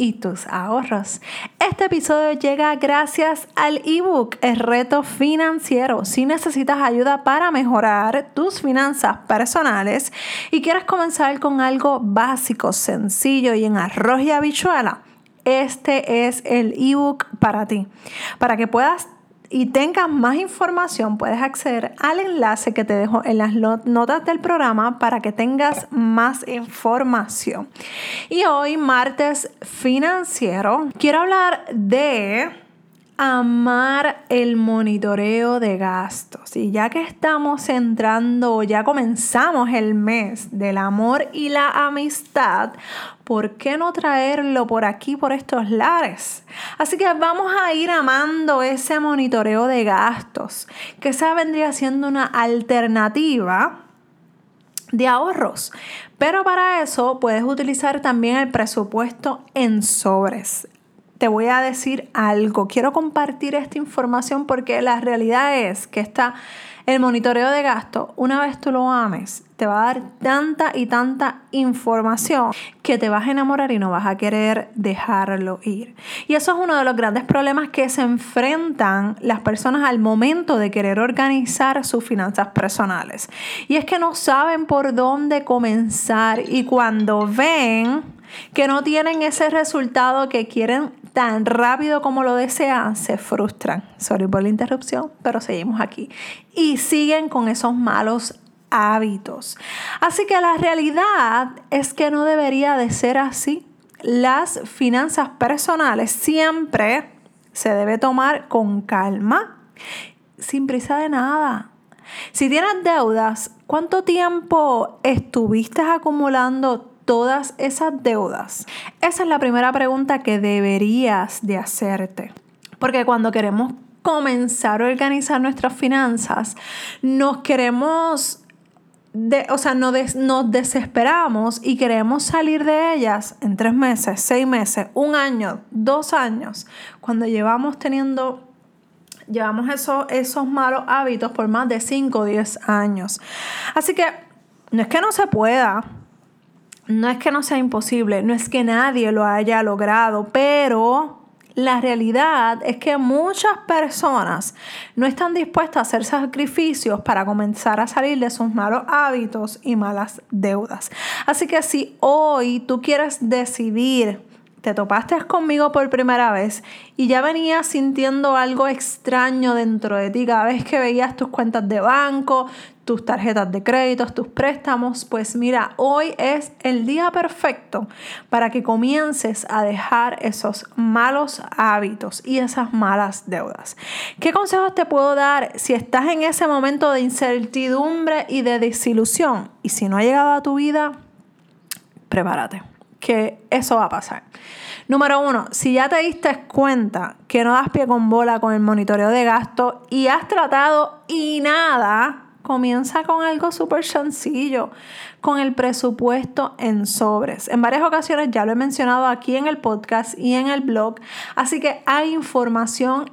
y tus ahorros. Este episodio llega gracias al ebook El reto financiero. Si necesitas ayuda para mejorar tus finanzas personales y quieres comenzar con algo básico, sencillo y en arroz y habichuela, este es el ebook para ti. Para que puedas y tengas más información, puedes acceder al enlace que te dejo en las notas del programa para que tengas más información. Y hoy, martes financiero, quiero hablar de amar el monitoreo de gastos. Y ya que estamos entrando, ya comenzamos el mes del amor y la amistad, ¿por qué no traerlo por aquí, por estos lares? Así que vamos a ir amando ese monitoreo de gastos, que esa vendría siendo una alternativa de ahorros. Pero para eso puedes utilizar también el presupuesto en sobres. Te voy a decir algo. Quiero compartir esta información porque la realidad es que está el monitoreo de gasto, una vez tú lo ames, te va a dar tanta y tanta información que te vas a enamorar y no vas a querer dejarlo ir. Y eso es uno de los grandes problemas que se enfrentan las personas al momento de querer organizar sus finanzas personales. Y es que no saben por dónde comenzar y cuando ven que no tienen ese resultado que quieren tan rápido como lo desean, se frustran. Sorry por la interrupción, pero seguimos aquí. Y siguen con esos malos hábitos. Así que la realidad es que no debería de ser así. Las finanzas personales siempre se debe tomar con calma, sin prisa de nada. Si tienes deudas, ¿cuánto tiempo estuviste acumulando todas esas deudas? Esa es la primera pregunta que deberías de hacerte. Porque cuando queremos comenzar a organizar nuestras finanzas, nos queremos, o sea, nos desesperamos y queremos salir de ellas en tres meses, seis meses, un año, dos años, cuando llevamos teniendo llevamos esos, malos hábitos por más de cinco o diez años. Así que no es que no se pueda, no es que no sea imposible, no es que nadie lo haya logrado, pero la realidad es que muchas personas no están dispuestas a hacer sacrificios para comenzar a salir de sus malos hábitos y malas deudas. Así que si hoy tú quieres decidir te topaste conmigo por primera vez y ya venías sintiendo algo extraño dentro de ti cada vez que veías tus cuentas de banco, tus tarjetas de crédito, tus préstamos, pues mira, hoy es el día perfecto para que comiences a dejar esos malos hábitos y esas malas deudas. ¿Qué consejos te puedo dar si estás en ese momento de incertidumbre y de desilusión? Y si no ha llegado a tu vida, prepárate que eso va a pasar. Número uno, si ya te diste cuenta que no das pie con bola con el monitoreo de gasto y has tratado y nada, comienza con algo súper sencillo, con el presupuesto en sobres. En varias ocasiones ya lo he mencionado aquí en el podcast y en el blog, así que hay información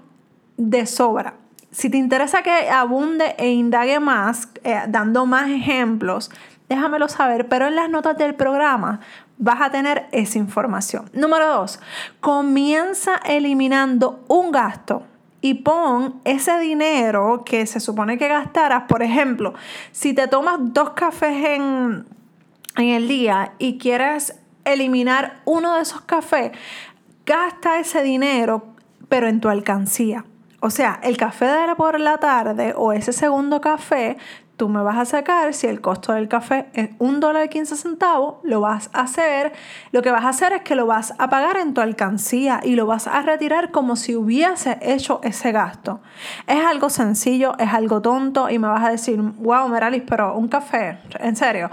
de sobra. Si te interesa que abunde e indague más, eh, dando más ejemplos, déjamelo saber, pero en las notas del programa vas a tener esa información. Número dos, comienza eliminando un gasto y pon ese dinero que se supone que gastaras. Por ejemplo, si te tomas dos cafés en, en el día y quieres eliminar uno de esos cafés, gasta ese dinero, pero en tu alcancía. O sea, el café de por la tarde o ese segundo café tú me vas a sacar, si el costo del café es un dólar y 15 centavos, lo vas a hacer, lo que vas a hacer es que lo vas a pagar en tu alcancía y lo vas a retirar como si hubiese hecho ese gasto. Es algo sencillo, es algo tonto y me vas a decir, wow, Meralis, pero un café, en serio.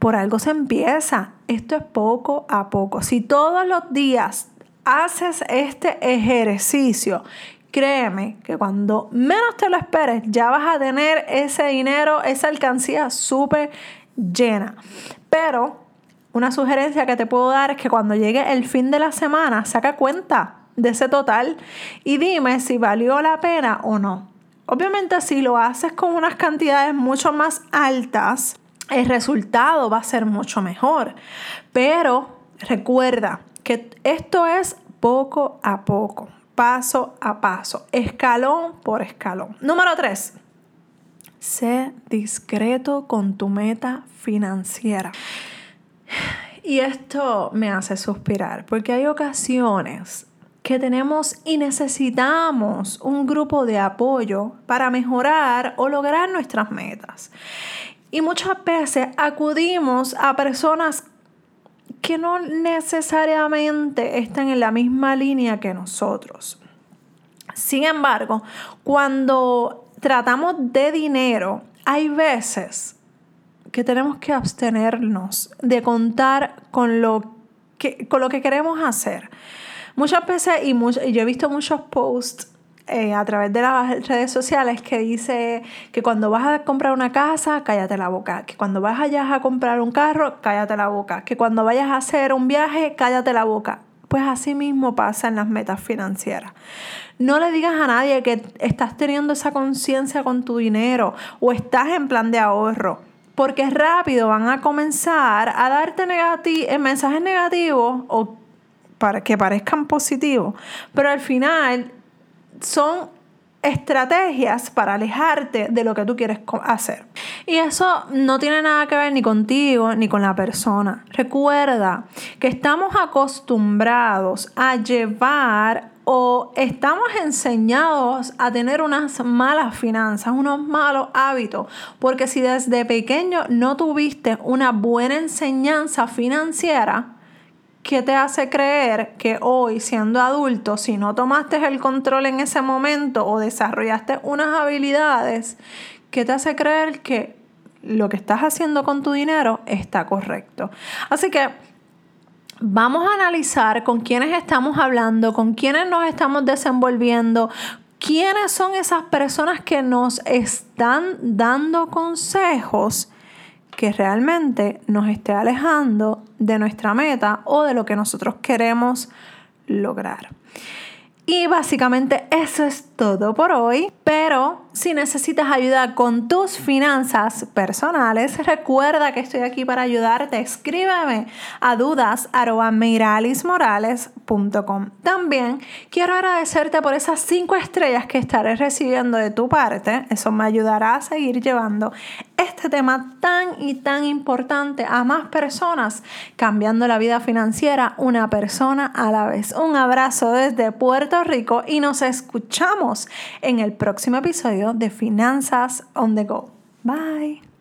Por algo se empieza. Esto es poco a poco. Si todos los días haces este ejercicio créeme que cuando menos te lo esperes, ya vas a tener ese dinero, esa alcancía súper llena. Pero una sugerencia que te puedo dar es que cuando llegue el fin de la semana, saca cuenta de ese total y dime si valió la pena o no. Obviamente si lo haces con unas cantidades mucho más altas, el resultado va a ser mucho mejor. Pero recuerda que esto es poco a poco, paso a paso, escalón por escalón. Número 3. Sé discreto con tu meta financiera. Y esto me hace suspirar, porque hay ocasiones que tenemos y necesitamos un grupo de apoyo para mejorar o lograr nuestras metas. Y muchas veces acudimos a personas que no necesariamente están en la misma línea que nosotros. Sin embargo, cuando tratamos de dinero, hay veces que tenemos que abstenernos de contar con lo que, con lo que queremos hacer. Muchas veces, y, yo he visto muchos posts eh, a través de las redes sociales que dice que cuando vas a comprar una casa, cállate la boca, que cuando vayas a comprar un carro, cállate la boca, que cuando vayas a hacer un viaje, cállate la boca. Pues así mismo pasa en las metas financieras. No le digas a nadie que estás teniendo esa conciencia con tu dinero o estás en plan de ahorro porque rápido van a comenzar a darte eh, mensajes negativos o para que parezcan positivos, pero al final son estrategias para alejarte de lo que tú quieres hacer. Y eso no tiene nada que ver ni contigo ni con la persona. Recuerda que estamos acostumbrados a llevar o estamos enseñados a tener unas malas finanzas, unos malos hábitos, porque si desde pequeño no tuviste una buena enseñanza financiera, ¿qué te hace creer que hoy, siendo adulto, si no tomaste el control en ese momento o desarrollaste unas habilidades, ¿qué te hace creer que lo que estás haciendo con tu dinero está correcto? Así que vamos a analizar con quiénes estamos hablando, con quiénes nos estamos desenvolviendo, quiénes son esas personas que nos están dando consejos que realmente nos esté alejando de nuestra meta o de lo que nosotros queremos lograr. Y básicamente eso es todo por hoy. Pero si necesitas ayuda con tus finanzas personales, recuerda que estoy aquí para ayudarte. Escríbeme a dudas.meiralismorales.com. También quiero agradecerte por esas cinco estrellas que estaré recibiendo de tu parte. Eso me ayudará a seguir llevando este tema tan y tan importante a más personas, cambiando la vida financiera una persona a la vez. Un abrazo desde Puerto Rico y nos escuchamos en el próximo episodio de Finanzas on the Go. Bye.